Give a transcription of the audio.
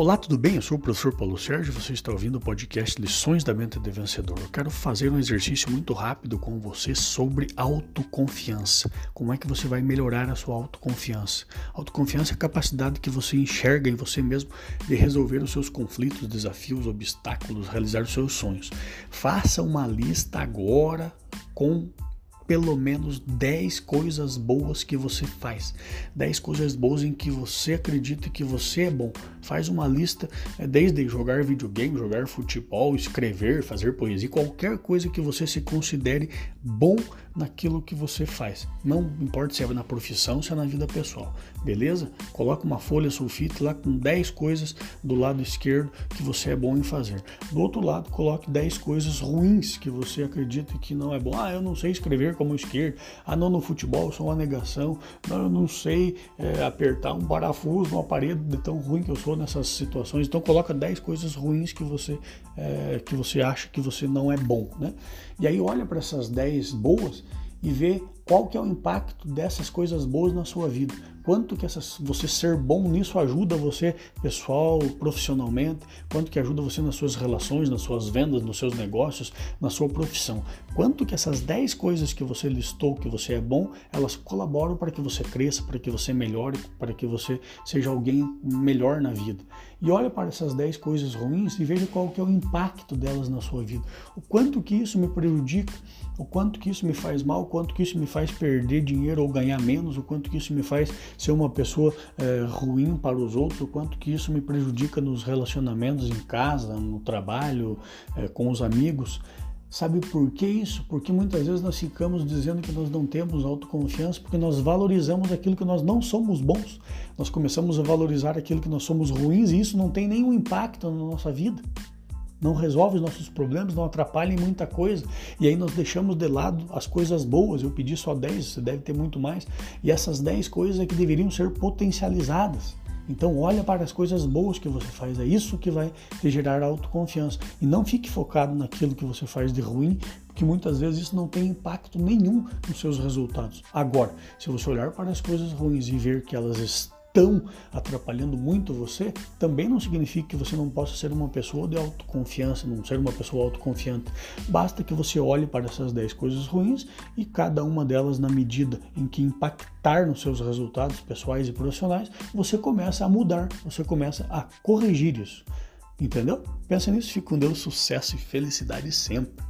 Olá, tudo bem? Eu sou o professor Paulo Sérgio, você está ouvindo o podcast Lições da Mente de Vencedor. Eu quero fazer um exercício muito rápido com você sobre autoconfiança. Como é que você vai melhorar a sua autoconfiança? Autoconfiança é a capacidade que você enxerga em você mesmo de resolver os seus conflitos, desafios, obstáculos, realizar os seus sonhos. Faça uma lista agora com pelo menos 10 coisas boas que você faz. 10 coisas boas em que você acredita que você é bom. Faz uma lista, é, desde jogar videogame, jogar futebol, escrever, fazer poesia, qualquer coisa que você se considere bom naquilo que você faz. Não importa se é na profissão, se é na vida pessoal. Beleza? Coloca uma folha sulfite lá com 10 coisas do lado esquerdo que você é bom em fazer. Do outro lado, coloque 10 coisas ruins que você acredita que não é bom. Ah, eu não sei escrever como esquerdo. Ah, não, no futebol eu sou uma negação. Não, eu não sei é, apertar um parafuso numa parede de tão ruim que eu sou nessas situações. Então coloca 10 coisas ruins que você, é, que você acha que você não é bom, né? E aí olha para essas 10 boas e vê qual que é o impacto dessas coisas boas na sua vida. Quanto que essas, você ser bom nisso ajuda você pessoal, profissionalmente, quanto que ajuda você nas suas relações, nas suas vendas, nos seus negócios, na sua profissão. Quanto que essas 10 coisas que você listou que você é bom, elas colaboram para que você cresça, para que você melhore, para que você seja alguém melhor na vida. E olha para essas 10 coisas ruins e veja qual que é o impacto delas na sua vida. O quanto que isso me prejudica, o quanto que isso me faz mal, o quanto que isso me faz perder dinheiro ou ganhar menos, o quanto que isso me faz ser uma pessoa é, ruim para os outros, o quanto que isso me prejudica nos relacionamentos em casa, no trabalho, é, com os amigos. Sabe por que isso? Porque muitas vezes nós ficamos dizendo que nós não temos autoconfiança porque nós valorizamos aquilo que nós não somos bons. Nós começamos a valorizar aquilo que nós somos ruins e isso não tem nenhum impacto na nossa vida não resolve os nossos problemas, não atrapalha em muita coisa. E aí nós deixamos de lado as coisas boas. Eu pedi só 10, você deve ter muito mais. E essas 10 coisas é que deveriam ser potencializadas. Então olha para as coisas boas que você faz, é isso que vai te gerar autoconfiança. E não fique focado naquilo que você faz de ruim, porque muitas vezes isso não tem impacto nenhum nos seus resultados. Agora, se você olhar para as coisas ruins e ver que elas estão estão atrapalhando muito você, também não significa que você não possa ser uma pessoa de autoconfiança, não ser uma pessoa autoconfiante. Basta que você olhe para essas 10 coisas ruins e cada uma delas, na medida em que impactar nos seus resultados pessoais e profissionais, você começa a mudar, você começa a corrigir isso. Entendeu? Pensa nisso, fique com Deus, sucesso e felicidade sempre.